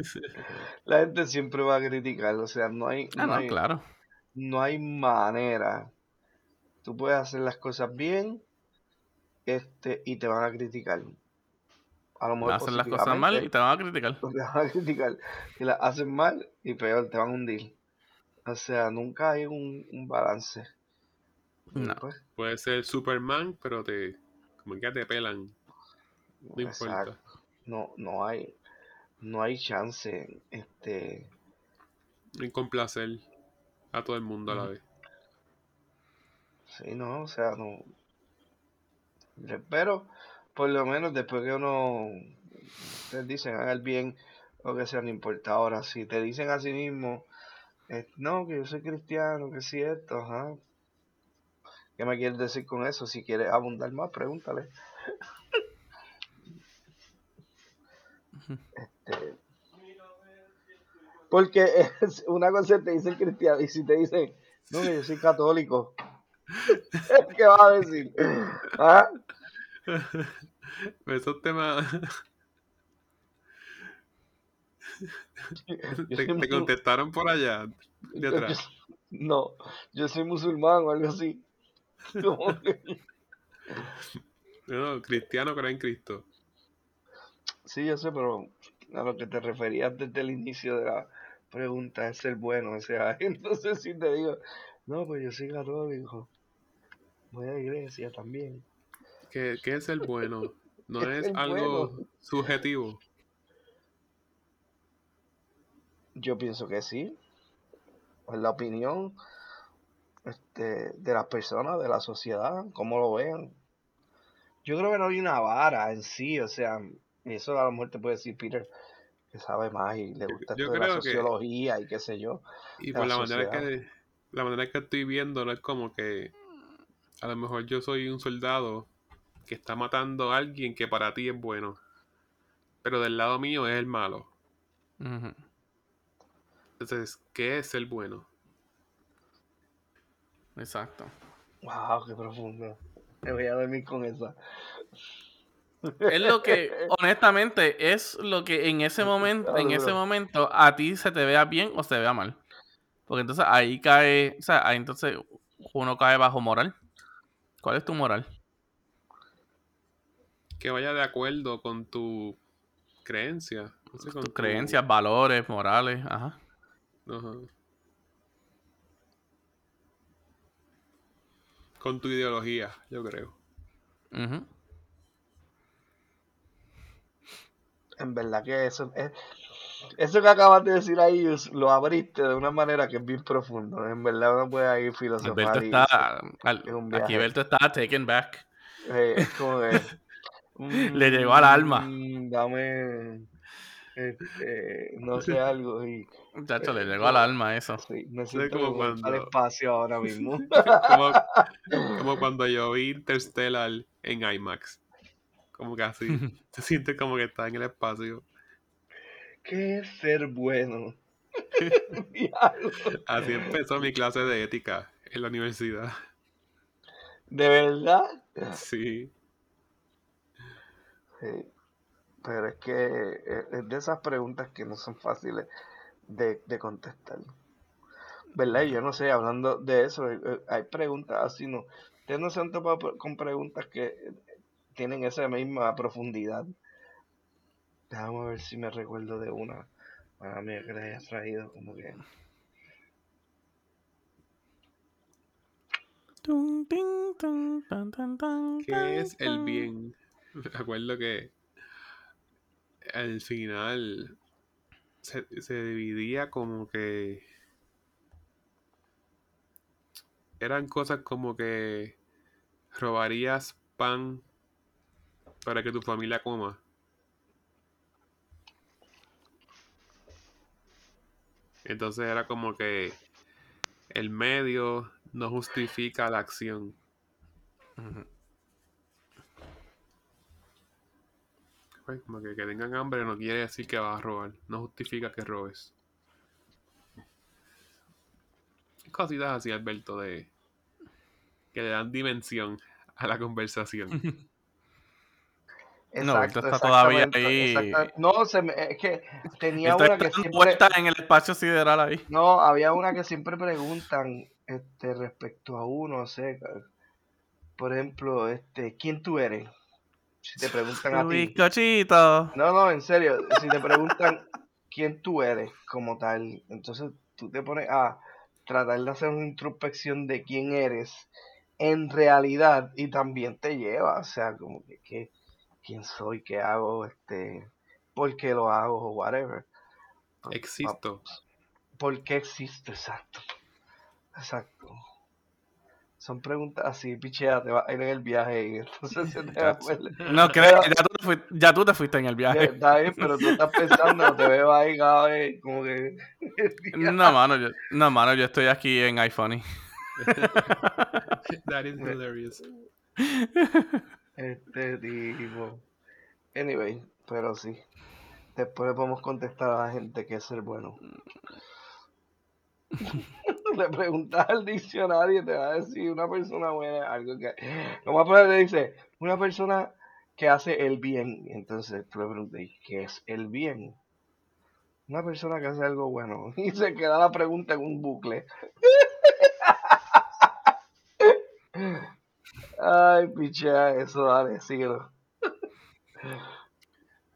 [SPEAKER 1] La gente siempre va a criticar, o sea, no hay,
[SPEAKER 2] Ah,
[SPEAKER 1] no
[SPEAKER 2] no,
[SPEAKER 1] hay,
[SPEAKER 2] claro.
[SPEAKER 1] no hay manera. Tú puedes hacer las cosas bien, este, y te van a criticar. A lo mejor
[SPEAKER 2] Hacen las cosas mal y te van a criticar.
[SPEAKER 1] te van a criticar. Y las hacen mal y peor, te van a hundir. O sea, nunca hay un, un balance.
[SPEAKER 2] No.
[SPEAKER 1] pues,
[SPEAKER 3] Puede ser Superman, pero te. Como que te pelan. No importa.
[SPEAKER 1] No, no hay, no hay chance. Este,
[SPEAKER 3] En complacer a todo el mundo a la vez.
[SPEAKER 1] sí, no, o sea, no. Pero, por lo menos después que uno, te dicen, haga el bien, o que sea, no importa. Ahora, si te dicen a sí mismo, eh, no, que yo soy cristiano, que esto, ajá. ¿Qué me quieres decir con eso? Si quieres abundar más, pregúntale. Este, Porque es una cosa te dicen cristiano y si te dicen, no, que yo soy católico, ¿qué vas a decir? ¿Ah?
[SPEAKER 3] Esos temas.
[SPEAKER 1] Yo
[SPEAKER 3] te, contestaron por allá, de
[SPEAKER 1] yo-
[SPEAKER 3] atrás.
[SPEAKER 1] no, yo soy musulmán o algo así.
[SPEAKER 3] No, cristiano cree en Cristo.
[SPEAKER 1] sí, yo sé, pero a lo que te referías desde el inicio de la pregunta es ser bueno. O sea, entonces si te digo, no, pues yo soy católico, voy a la iglesia también.
[SPEAKER 3] ¿Qué, qué es el bueno? No
[SPEAKER 1] ¿Qué es
[SPEAKER 3] algo
[SPEAKER 1] bueno?
[SPEAKER 3] subjetivo.
[SPEAKER 1] Yo pienso que sí. Es la opinión este, de las personas, de la sociedad, cómo lo vean. Yo creo que no hay una vara en sí, o sea, y eso a lo mejor te puede decir Peter, que sabe más y le gusta
[SPEAKER 3] yo
[SPEAKER 1] esto de la
[SPEAKER 3] que-
[SPEAKER 1] sociología y qué sé yo.
[SPEAKER 3] Y por
[SPEAKER 1] la
[SPEAKER 3] la manera que la manera que estoy viendo no es como que a lo mejor yo soy un soldado que está matando a alguien que para ti es bueno. Pero del lado mío es el malo. Entonces, ¿qué es el bueno?
[SPEAKER 2] Exacto.
[SPEAKER 1] Wow, qué profundo. Me voy a dormir con esa.
[SPEAKER 2] Es lo que, honestamente, es lo que en ese momento, en ese momento, a ti se te vea bien o se te vea mal. Porque entonces ahí cae, o sea, ahí entonces uno cae bajo moral. ¿Cuál es tu moral?
[SPEAKER 3] Que vaya de acuerdo con tu creencia. no sé, con
[SPEAKER 2] Tus
[SPEAKER 3] tu-
[SPEAKER 2] creencias, valores, morales, ajá.
[SPEAKER 3] Ajá. Con tu ideología, yo creo.
[SPEAKER 2] Ujú.
[SPEAKER 1] En verdad que eso es, eso que acabas de decir ahí lo abriste de una manera que es bien profundo. En verdad uno puede ir filosofar
[SPEAKER 2] Alberto
[SPEAKER 1] y
[SPEAKER 2] está, al-
[SPEAKER 1] es un
[SPEAKER 2] aquí. Alberto está taken back.
[SPEAKER 1] eh, es como que
[SPEAKER 2] Le llegó al alma.
[SPEAKER 1] mm, Dame este, no sé algo y
[SPEAKER 2] Muchacho, le
[SPEAKER 1] Eh,
[SPEAKER 2] llegó al alma eso.
[SPEAKER 1] sí, me
[SPEAKER 3] Sí,
[SPEAKER 1] siento
[SPEAKER 3] como
[SPEAKER 1] como al
[SPEAKER 3] cuando-
[SPEAKER 1] espacio ahora mismo.
[SPEAKER 3] Como, como cuando yo vi Interstellar en IMAX. Como que así. Se siente como que está en el espacio.
[SPEAKER 1] ¿Qué es ser bueno?
[SPEAKER 3] Así empezó mi clase de ética en la universidad.
[SPEAKER 1] ¿De verdad?
[SPEAKER 3] Sí.
[SPEAKER 1] Sí. Pero es que eh, es de esas preguntas que no son fáciles de, de contestar. ¿Verdad? Y yo no sé, hablando de eso, eh, hay preguntas así, ¿no? Ustedes no se han topado con preguntas que tienen esa misma profundidad. Déjame ver si me recuerdo de una. Para mí que le haya traído como que...
[SPEAKER 3] ¿Qué es el bien? Me acuerdo que al final se, se dividía como que eran cosas como que robarías pan para que tu familia coma. Entonces era como que el medio no justifica la acción. Pues, como que, que tengan hambre no quiere decir que vas a robar. No justifica que robes. Cositas así, Alberto, de que le dan dimensión a la conversación.
[SPEAKER 2] No, Alberto está todavía ahí.
[SPEAKER 1] No, se me- es que tenía
[SPEAKER 2] Estoy
[SPEAKER 1] una que siempre...
[SPEAKER 2] en el espacio sideral ahí.
[SPEAKER 1] No, había una que siempre preguntan este respecto a uno, o sea, por ejemplo, este, ¿quién tú eres? Si te preguntan a ti.
[SPEAKER 2] bizcochito.
[SPEAKER 1] No, no, en serio, si te preguntan quién tú eres como tal, entonces tú te pones a tratar de hacer una introspección de quién eres en realidad y también te lleva, o sea, como que, que- quién soy, qué hago, este, por qué lo hago o whatever.
[SPEAKER 3] Existo.
[SPEAKER 1] ¿Por qué existe? Exacto. Exacto. Son preguntas así, pichea, te vas a ir en el viaje y entonces se te va a
[SPEAKER 2] No creo, ya tú, te fuiste, ya tú te fuiste en el viaje.
[SPEAKER 1] Está bien, pero tú estás pensando, te veo ahí cada vez como que...
[SPEAKER 2] No, mano, yo, no, mano, yo estoy aquí en iPhone.
[SPEAKER 3] That is hilarious.
[SPEAKER 1] Este tipo. Anyway, pero sí. Después le podemos contestar a la gente que es ser bueno. le preguntas al diccionario y te va a decir una persona buena, algo que. Como a le dice, una persona que hace el bien. Entonces tú le preguntas, ¿qué es el bien? Una persona que hace algo bueno. Y se queda la pregunta en un bucle. Ay, pichea, eso, dale, síguelo.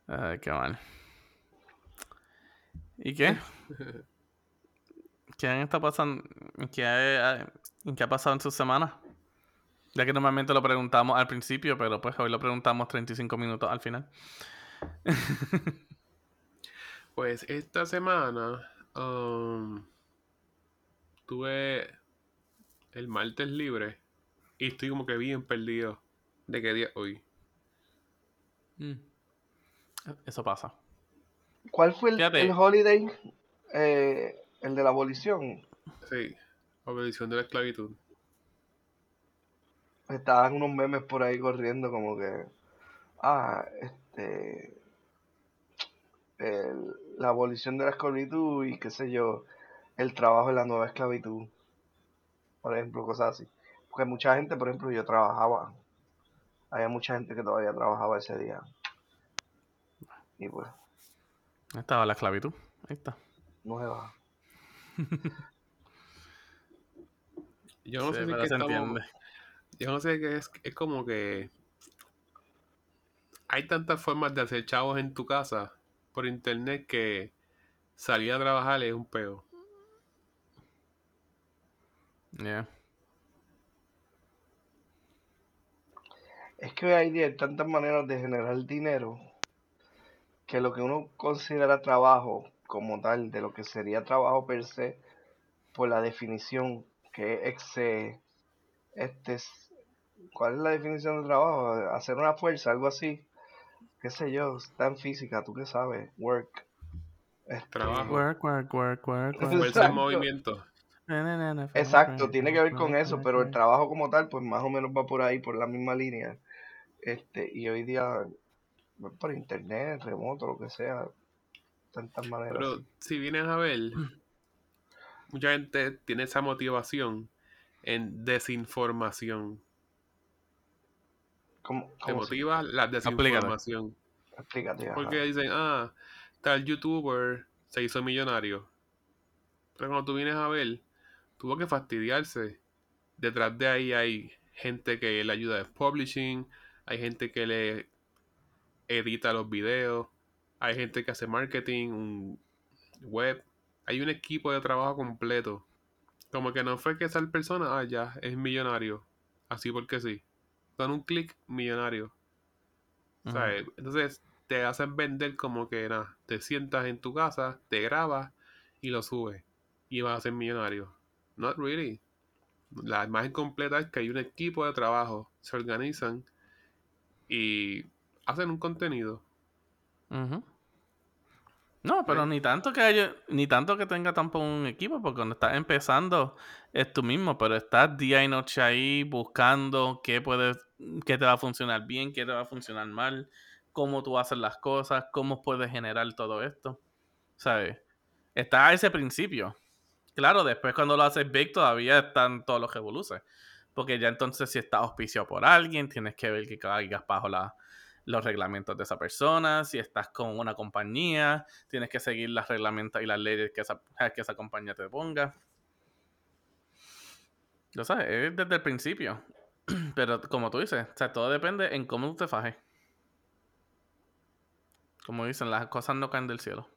[SPEAKER 2] Ay, qué mal. ¿Y qué? ¿Qué está pasando? ¿Qué ha, ¿Qué ha pasado en su semana? Ya que normalmente lo preguntamos al principio, pero pues hoy lo preguntamos 35 minutos al final.
[SPEAKER 3] pues esta semana um, tuve el martes libre y estoy como que bien perdido de qué día hoy.
[SPEAKER 2] Mm. Eso pasa.
[SPEAKER 1] ¿Cuál fue el, el holiday? Eh, el de la abolición.
[SPEAKER 3] Sí, abolición de la esclavitud.
[SPEAKER 1] Estaban unos memes por ahí corriendo como que... Ah, este... la abolición de la esclavitud y qué sé yo, el trabajo en la nueva esclavitud. Por ejemplo, cosas así. Porque mucha gente, por ejemplo, yo trabajaba. Había mucha gente que todavía trabajaba ese día. Y pues.
[SPEAKER 2] Ahí estaba la esclavitud. Ahí está.
[SPEAKER 1] Nueva.
[SPEAKER 3] Yo no sé si que Yo no sé qué es. Es como que. Hay tantas formas de hacer chavos en tu casa por internet que salir a trabajar es un peo.
[SPEAKER 2] Yeah.
[SPEAKER 1] Es que hoy hay tantas maneras de generar dinero que lo que uno considera trabajo como tal, de lo que sería trabajo per se, por la definición que es este ¿cuál es la definición de trabajo? Hacer una fuerza, algo así, qué sé yo, está en física, tú qué sabes, work.
[SPEAKER 3] Este, trabajo.
[SPEAKER 2] Work, work, work, work.
[SPEAKER 3] Fuerza en movimiento.
[SPEAKER 1] Exacto, tiene que ver con eso, pero el trabajo como tal, pues más o menos va por ahí, por la misma línea. Este, y hoy día, por internet, remoto, lo que sea, tantas maneras.
[SPEAKER 3] Pero si vienes a ver, mucha gente tiene esa motivación en desinformación.
[SPEAKER 1] ¿Cómo,
[SPEAKER 3] Te motiva la desinformación.
[SPEAKER 1] Explícate.
[SPEAKER 3] Porque dicen, ah, tal youtuber se hizo millonario. Pero cuando tú vienes a ver, tuvo que fastidiarse. Detrás de ahí hay gente que le ayuda de publishing, hay gente que le edita los videos, hay gente que hace marketing, un web, hay un equipo de trabajo completo. Como que no fue que esa persona, ah, ya, es millonario, así porque sí. Con un clic, millonario. Entonces te hacen vender como que nada, te sientas en tu casa, te grabas y lo subes y vas a ser millonario. Not really. La imagen completa es que hay un equipo de trabajo, se organizan y hacen un contenido.
[SPEAKER 2] No, pero ni tanto que haya, ni tanto que tenga tampoco un equipo, porque cuando estás empezando es tú mismo, pero estás día y noche ahí buscando qué puede, qué te va a funcionar bien, qué te va a funcionar mal, cómo tú haces las cosas, cómo puedes generar todo esto. ¿Sabes? Está a ese principio. Claro, después cuando lo haces big todavía están todos los revoluces. Porque ya entonces si estás auspiciado por alguien, tienes que ver que caigas bajo los reglamentos de esa persona. Si estás con una compañía, tienes que seguir las reglamentos y las leyes que esa, que esa compañía te ponga. Lo sabes, es desde el principio. Pero como tú dices, o sea, todo depende en cómo tú te fajes. Como dicen, las cosas no caen del cielo.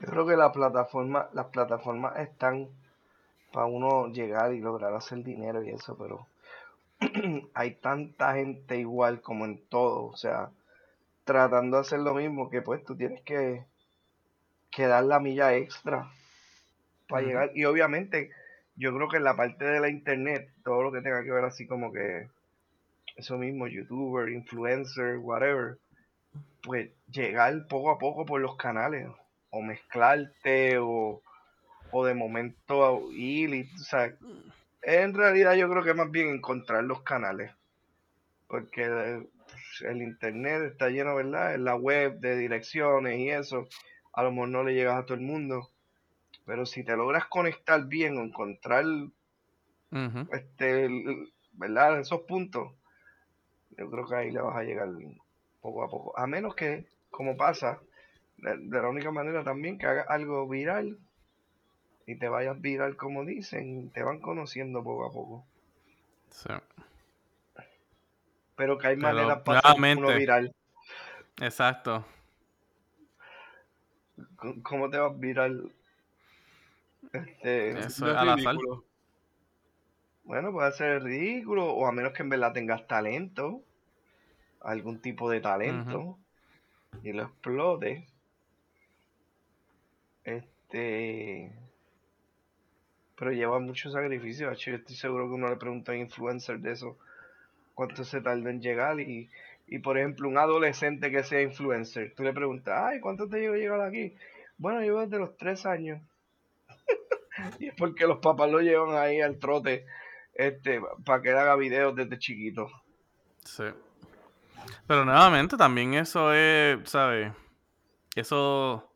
[SPEAKER 1] Yo creo que la plataforma, las plataformas están para uno llegar y lograr hacer dinero y eso, pero hay tanta gente igual como en todo, o sea, tratando de hacer lo mismo que pues tú tienes que, que dar la milla extra para llegar. Y obviamente, yo creo que en la parte de la internet, todo lo que tenga que ver así como que eso mismo, youtuber, influencer, whatever, pues llegar poco a poco por los canales o mezclarte o, o de momento ir y, o sea, en realidad yo creo que más bien encontrar los canales. Porque el internet está lleno, ¿verdad? En la web de direcciones y eso, a lo mejor no le llegas a todo el mundo. Pero si te logras conectar bien o encontrar, este, ¿verdad? Esos puntos, yo creo que ahí le vas a llegar poco a poco. A menos que, como pasa, de, de la única manera también que hagas algo viral y te vayas viral como dicen, te van conociendo poco a poco.
[SPEAKER 2] Sí.
[SPEAKER 1] Pero que hay
[SPEAKER 2] Pero,
[SPEAKER 1] maneras para hacer uno
[SPEAKER 2] nuevamente-
[SPEAKER 1] viral.
[SPEAKER 2] Exacto.
[SPEAKER 1] ¿Cómo te vas viral? Este,
[SPEAKER 2] Eso es al azar.
[SPEAKER 1] bueno, puede ser ridículo, o a menos que en verdad tengas talento, algún tipo de talento, y lo explotes. Este, pero lleva mucho sacrificio. Yo estoy seguro que uno le pregunta a influencers de eso, cuánto se tarda en llegar, y, y por ejemplo, un adolescente que sea influencer, tú le preguntas, ay, ¿cuánto te llevo a llegar aquí? Bueno, llevo desde los tres años. y es porque los papás lo llevan ahí al trote, este, para que haga videos desde chiquito.
[SPEAKER 2] Sí. Pero nuevamente también eso es, ¿sabes? Eso...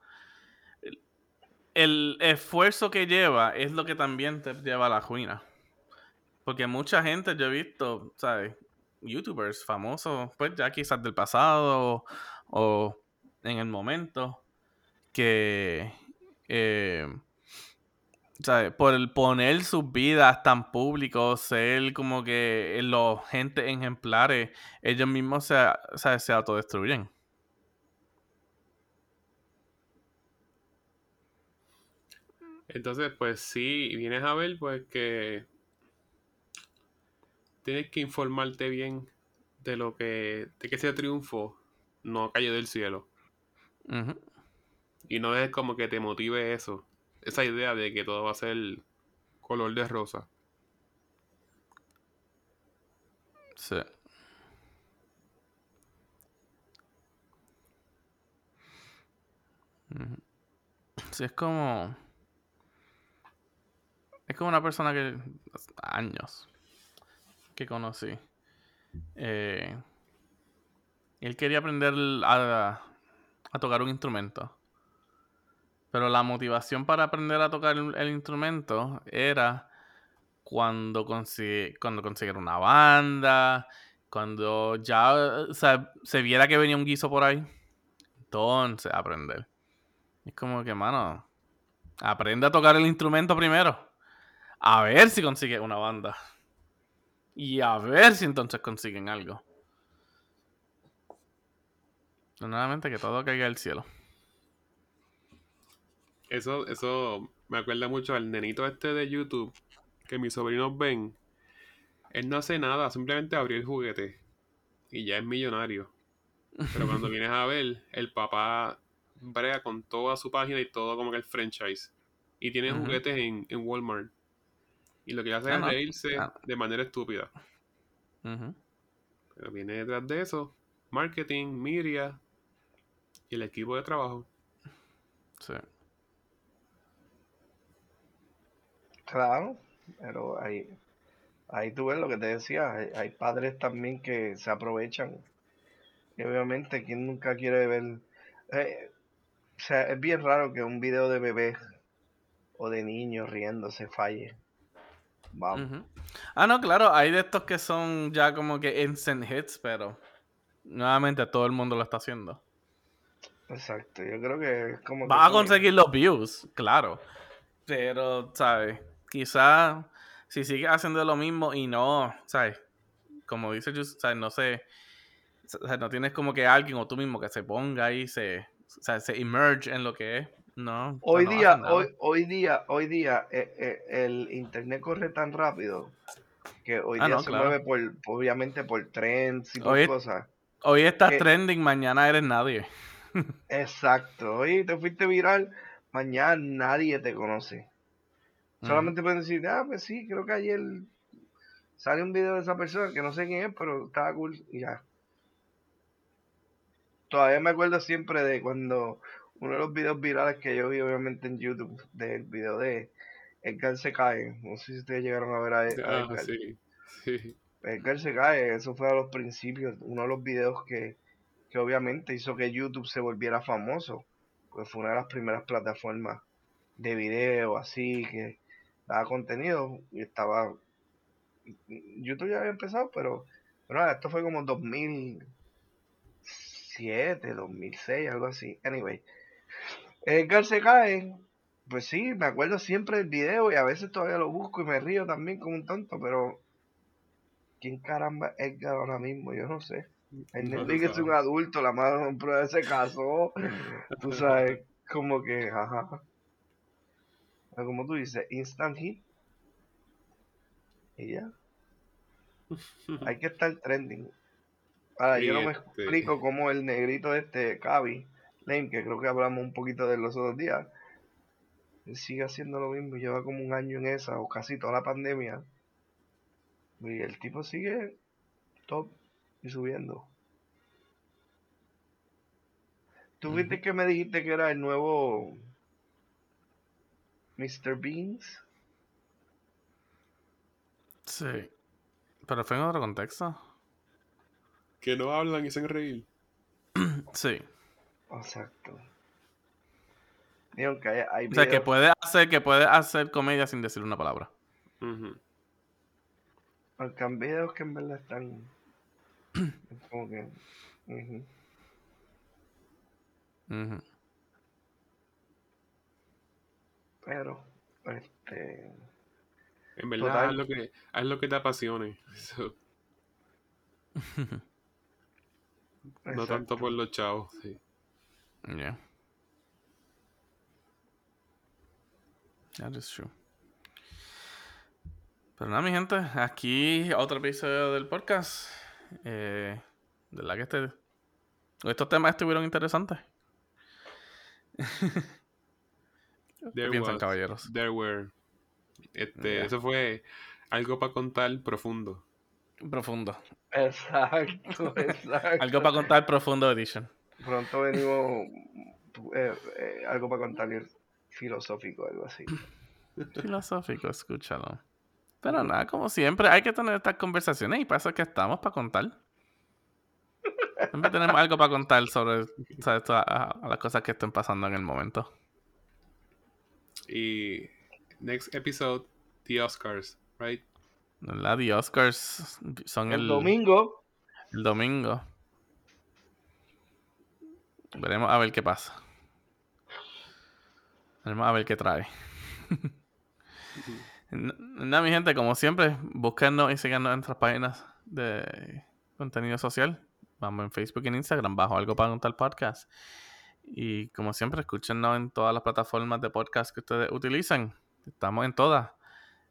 [SPEAKER 2] el- esfuerzo que lleva es lo que también te lleva a la ruina. Porque mucha gente yo he visto, ¿sabes? Youtubers famosos, pues ya quizás del pasado o en el momento, que, eh, ¿sabes? Por el poner sus vidas tan públicos, ser como que los gente ejemplares, ellos mismos se, ¿sabes? se autodestruyen.
[SPEAKER 3] Entonces, pues sí, vienes a ver, pues que tienes que informarte bien de lo que, de que ese triunfo no cayó del cielo.
[SPEAKER 2] Ujú.
[SPEAKER 3] Y no es como que te motive eso, esa idea de que todo va a ser color de rosa.
[SPEAKER 2] Sí. Sí, es como. Es como una persona que. años. Que conocí. Eh, él quería aprender a, tocar un instrumento. Pero la motivación para aprender a tocar el, instrumento era cuando, consigue, cuando consiguiera una banda, cuando ya se viera que venía un guiso por ahí, entonces aprender. Es como que, mano, aprende a tocar el instrumento primero. A ver si consigue una banda. Y a ver si entonces consiguen algo. Nuevamente que todo caiga del cielo.
[SPEAKER 3] Eso, eso me acuerda mucho al nenito este de YouTube que mis sobrinos ven. Él no hace nada, simplemente abrió el juguete y ya es millonario. Pero cuando vienes a ver, el papá brega con toda su página y todo como que el franchise. Y tiene juguetes en, en Walmart. Y lo que hace
[SPEAKER 2] Ah,
[SPEAKER 3] es
[SPEAKER 2] no.
[SPEAKER 3] reírse
[SPEAKER 2] Ah.
[SPEAKER 3] de manera estúpida. Pero viene detrás de eso, marketing, media y el equipo de trabajo.
[SPEAKER 2] Sí.
[SPEAKER 1] Claro, pero ahí, ahí tú ves lo que te decía, hay, hay padres también que se aprovechan. Y obviamente, quien nunca quiere ver... eh, o sea, es bien raro que un video de bebé o de niño riéndose falle. Vamos.
[SPEAKER 2] Ah, no, claro, hay de estos que son ya como que instant hits, pero nuevamente todo el mundo lo está haciendo.
[SPEAKER 1] Exacto, yo creo que es como
[SPEAKER 2] Va a conseguir los views, claro. Pero, ¿sabes? Quizás si sigue haciendo lo mismo y no, ¿sabes? Como dice Jus, ¿sabes? No sé. o sea, no tienes como que alguien o tú mismo que se ponga ahí, se, se emerge en lo que es. No.
[SPEAKER 1] Hoy
[SPEAKER 2] no
[SPEAKER 1] día, hoy, hoy día, hoy día, eh, eh, el internet corre tan rápido que hoy
[SPEAKER 2] Ah,
[SPEAKER 1] día
[SPEAKER 2] no,
[SPEAKER 1] se
[SPEAKER 2] claro.
[SPEAKER 1] mueve por, obviamente por trends y por
[SPEAKER 2] Hoy-
[SPEAKER 1] cosas.
[SPEAKER 2] Hoy estás
[SPEAKER 1] que-
[SPEAKER 2] trending, mañana eres nadie.
[SPEAKER 1] Exacto. Oye, te fuiste viral, mañana nadie te conoce. Solamente pueden decir, ah, pues sí, creo que ayer sale un video de esa persona que no sé quién es, pero estaba cool y ya. Todavía me acuerdo siempre de cuando uno de los videos virales que yo vi obviamente en YouTube, del video de Edgar se cae. No sé si ustedes llegaron a ver a,
[SPEAKER 3] Ah,
[SPEAKER 1] Edgar.
[SPEAKER 3] sí. sí.
[SPEAKER 1] Edgar se cae, eso fue a los principios, uno de los videos que, que obviamente hizo que YouTube se volviera famoso, pues fue una de las primeras plataformas de video así que daba contenido y estaba YouTube ya había empezado, pero bueno, esto fue como 2007, 2006, algo así. Anyway, Edgar se cae, pues sí, me acuerdo siempre del video y a veces todavía lo busco y me río también como un tonto, pero ¿quién caramba es Edgar ahora mismo? Yo no sé. El
[SPEAKER 3] No
[SPEAKER 1] es un adulto, la madre prueba se casó, tú sabes, como que, ajá. Como tú dices, instant hit. Y ya. Hay que estar trending. Ahora, yo no me
[SPEAKER 3] este-
[SPEAKER 1] explico cómo el negrito este, Cavi, Lame, que creo que hablamos un poquito de los otros días, sigue haciendo lo mismo, lleva como un año en esa, o casi toda la pandemia. Y el tipo sigue top y subiendo. ¿Tú viste que me dijiste que era el nuevo Mr. Beans?
[SPEAKER 2] Sí. Pero fue en otro contexto.
[SPEAKER 3] Que no hablan y se hacen reír.
[SPEAKER 2] Sí.
[SPEAKER 1] Exacto. Dijeron que hay, hay
[SPEAKER 2] O sea, que puede hacer, que puede hacer comedia sin decir una palabra.
[SPEAKER 3] Ujú.
[SPEAKER 1] Porque hay videos que en verdad están. es como que. ujú.
[SPEAKER 2] Ujú.
[SPEAKER 1] Pero, este.
[SPEAKER 3] En verdad,
[SPEAKER 1] Total.
[SPEAKER 3] haz lo, que, haz lo que te apasione. Eso, no tanto por los chavos. Sí.
[SPEAKER 2] Yeah. That is true. Pero nada, mi gente, aquí otro episodio del podcast. Eh, de la que este, estos temas estuvieron interesantes. ¿Qué
[SPEAKER 3] There
[SPEAKER 2] piensan,
[SPEAKER 3] was-
[SPEAKER 2] caballeros?
[SPEAKER 3] There were. Este,
[SPEAKER 2] Ya.
[SPEAKER 3] Eso fue algo para contar profundo.
[SPEAKER 2] Profundo.
[SPEAKER 1] Exacto, exacto.
[SPEAKER 2] Algo para contar, profundo edition.
[SPEAKER 1] Pronto venimos. eh, eh, algo para contar filosófico, algo así.
[SPEAKER 2] Filosófico, escúchalo. Pero nada, como siempre, hay que tener estas conversaciones y para eso es que estamos, para contar. Siempre tenemos algo para contar sobre ¿sabes? todas a- a las cosas que estén pasando en el momento.
[SPEAKER 3] Y next episode, the Oscars, right?
[SPEAKER 2] ¿Verdad? The Oscars son el,
[SPEAKER 1] El domingo.
[SPEAKER 2] el domingo. Veremos a ver qué pasa. Veremos a ver qué trae. Nada, mi gente, como siempre, búsquennos y síganos en nuestras páginas de contenido social. Vamos en Facebook y en Instagram, bajo algo para contar podcast. Y como siempre, escúchenos en todas las plataformas de podcast que ustedes utilizan. Estamos en todas.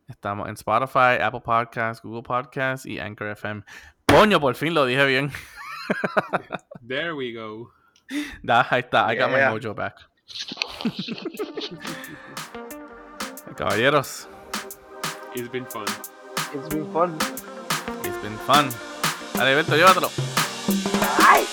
[SPEAKER 2] Estamos en Spotify, Apple Podcasts, Google Podcasts y Anchor FM. Coño, por fin lo dije bien.
[SPEAKER 3] There we go.
[SPEAKER 2] Da, ahí está, I got my
[SPEAKER 1] Yeah.
[SPEAKER 2] mojo back. Caballeros,
[SPEAKER 3] It's been fun.
[SPEAKER 1] It's been fun.
[SPEAKER 2] it's been fun. Dale, Alberto, llévatelo.
[SPEAKER 1] Ay.